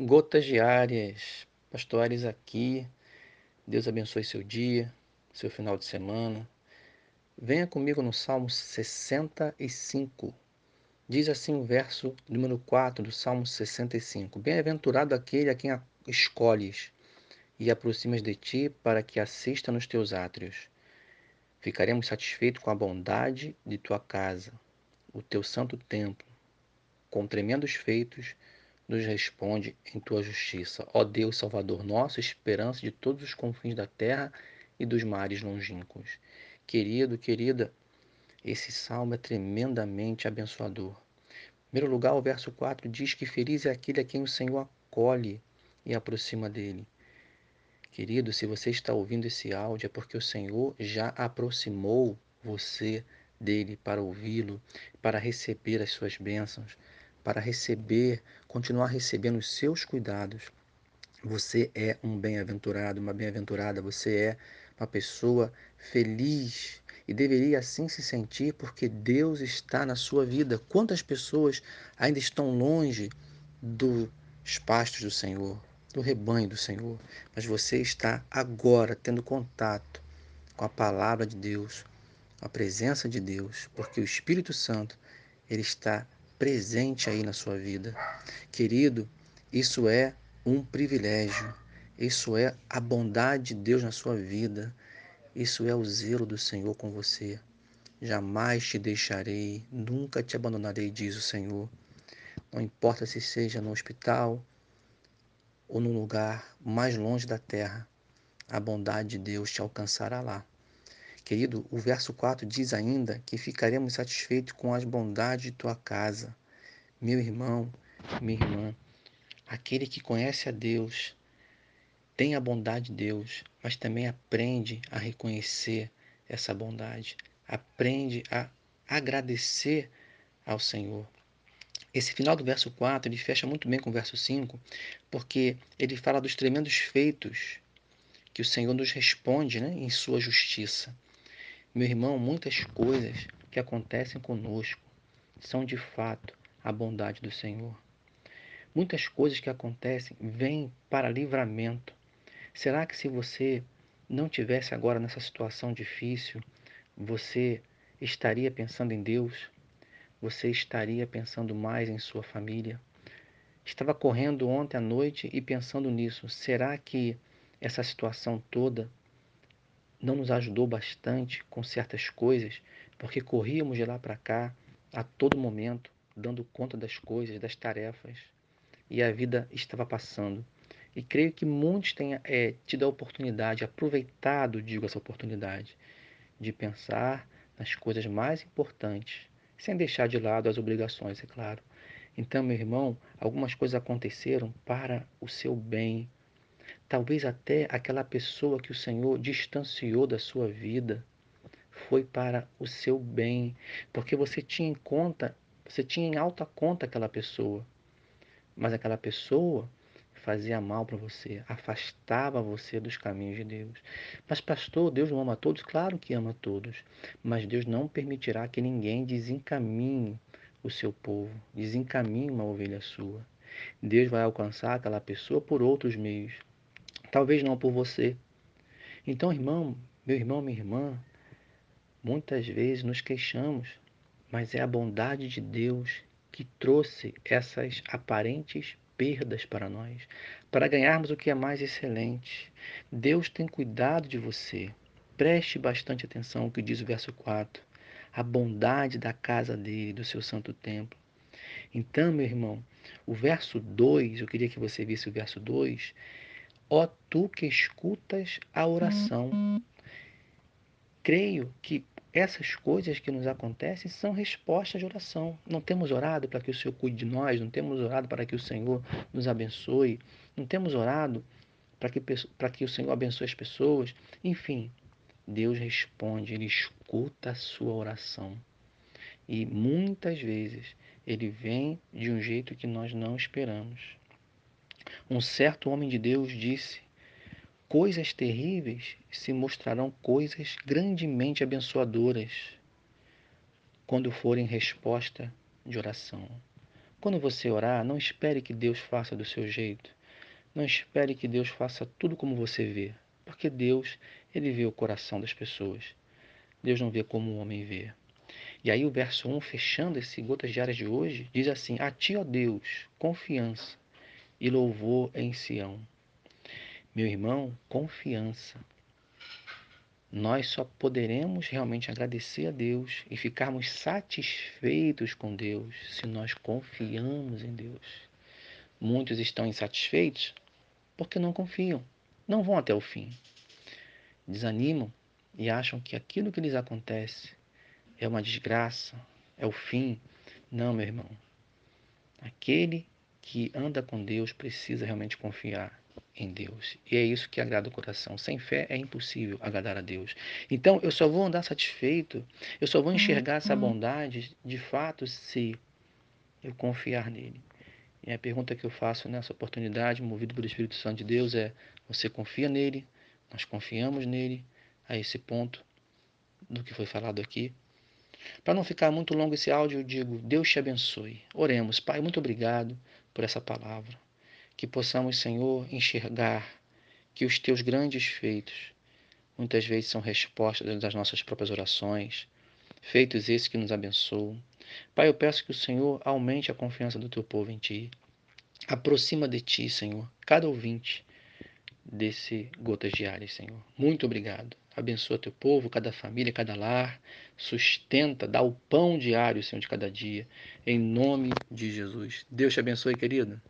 Gotas diárias, pastores aqui. Deus abençoe seu dia, seu final de semana. Venha comigo no Salmo 65. Diz assim o verso número 4 do Salmo 65: Bem-aventurado aquele a quem escolhes e aproximas de ti para que assista nos teus átrios. Ficaremos satisfeitos com a bondade de tua casa, o teu santo templo, com tremendos feitos nos responde em tua justiça. Ó Deus Salvador nosso, esperança de todos os confins da terra e dos mares longínquos. Querido, querida, esse salmo é tremendamente abençoador. Em primeiro lugar, o verso 4 diz que feliz é aquele a quem o Senhor acolhe e aproxima dele. Querido, se você está ouvindo esse áudio é porque o Senhor já aproximou você dele para ouvi-lo, para receber as suas bênçãos, para receber, continuar recebendo os seus cuidados. Você é um bem-aventurado, uma bem-aventurada, você é uma pessoa feliz e deveria assim se sentir porque Deus está na sua vida. Quantas pessoas ainda estão longe dos pastos do Senhor, do rebanho do Senhor, mas você está agora tendo contato com a palavra de Deus, a presença de Deus, porque o Espírito Santo ele está presente aí na sua vida. Querido, isso é um privilégio. Isso é a bondade de Deus na sua vida. Isso é o zelo do Senhor com você. Jamais te deixarei, nunca te abandonarei, diz o Senhor. Não importa se seja no hospital ou no lugar mais longe da terra, a bondade de Deus te alcançará lá. Querido, o verso 4 diz ainda que ficaremos satisfeitos com as bondades de tua casa. Meu irmão, minha irmã, aquele que conhece a Deus, tem a bondade de Deus, mas também aprende a reconhecer essa bondade, aprende a agradecer ao Senhor. Esse final do verso 4 ele fecha muito bem com o verso 5, porque ele fala dos tremendos feitos que o Senhor nos responde né, em sua justiça. Meu irmão, muitas coisas que acontecem conosco são de fato a bondade do Senhor. Muitas coisas que acontecem vêm para livramento. Será que se você não tivesse agora nessa situação difícil, você estaria pensando em Deus? Você estaria pensando mais em sua família? Estava correndo ontem à noite e pensando nisso. Será que essa situação toda não nos ajudou bastante com certas coisas, porque corríamos de lá para cá a todo momento, dando conta das coisas, das tarefas, e a vida estava passando. E creio que muitos tenham é, tido a oportunidade, aproveitado, digo, essa oportunidade, de pensar nas coisas mais importantes, sem deixar de lado as obrigações, é claro. Então, meu irmão, algumas coisas aconteceram para o seu bem, Talvez até aquela pessoa que o Senhor distanciou da sua vida foi para o seu bem, porque você tinha em conta, você tinha em alta conta aquela pessoa. Mas aquela pessoa fazia mal para você, afastava você dos caminhos de Deus. Mas pastor, Deus não ama todos? Claro que ama todos, mas Deus não permitirá que ninguém desencaminhe o seu povo, desencaminhe uma ovelha sua. Deus vai alcançar aquela pessoa por outros meios talvez não por você. Então, irmão, meu irmão, minha irmã, muitas vezes nos queixamos, mas é a bondade de Deus que trouxe essas aparentes perdas para nós, para ganharmos o que é mais excelente. Deus tem cuidado de você. Preste bastante atenção ao que diz o verso 4. A bondade da casa dele, do seu santo templo. Então, meu irmão, o verso 2, eu queria que você visse o verso 2, Ó tu que escutas a oração. Creio que essas coisas que nos acontecem são respostas de oração. Não temos orado para que o Senhor cuide de nós, não temos orado para que o Senhor nos abençoe, não temos orado para que, para que o Senhor abençoe as pessoas. Enfim, Deus responde, Ele escuta a sua oração. E muitas vezes Ele vem de um jeito que nós não esperamos. Um certo homem de Deus disse: Coisas terríveis se mostrarão coisas grandemente abençoadoras quando forem resposta de oração. Quando você orar, não espere que Deus faça do seu jeito. Não espere que Deus faça tudo como você vê, porque Deus, ele vê o coração das pessoas. Deus não vê como o homem vê. E aí o verso 1, fechando esse Gotas Diárias de hoje, diz assim: A ti, ó Deus, confiança e louvor em Sião. Meu irmão, confiança. Nós só poderemos realmente agradecer a Deus e ficarmos satisfeitos com Deus se nós confiamos em Deus. Muitos estão insatisfeitos porque não confiam, não vão até o fim. Desanimam e acham que aquilo que lhes acontece é uma desgraça, é o fim. Não, meu irmão. Aquele que anda com Deus precisa realmente confiar em Deus. E é isso que agrada o coração. Sem fé é impossível agradar a Deus. Então, eu só vou andar satisfeito, eu só vou enxergar essa bondade de fato se eu confiar nele. E a pergunta que eu faço nessa oportunidade, movido pelo Espírito Santo de Deus, é: você confia nele? Nós confiamos nele a esse ponto do que foi falado aqui? Para não ficar muito longo esse áudio, eu digo: Deus te abençoe. Oremos. Pai, muito obrigado por essa palavra. Que possamos, Senhor, enxergar que os teus grandes feitos muitas vezes são respostas das nossas próprias orações, feitos esses que nos abençoam. Pai, eu peço que o Senhor aumente a confiança do teu povo em ti. Aproxima de ti, Senhor, cada ouvinte desse Gotas Diárias, Senhor. Muito obrigado. Abençoa teu povo, cada família, cada lar. Sustenta, dá o pão diário, Senhor, de cada dia. Em nome de Jesus. Deus te abençoe, querido.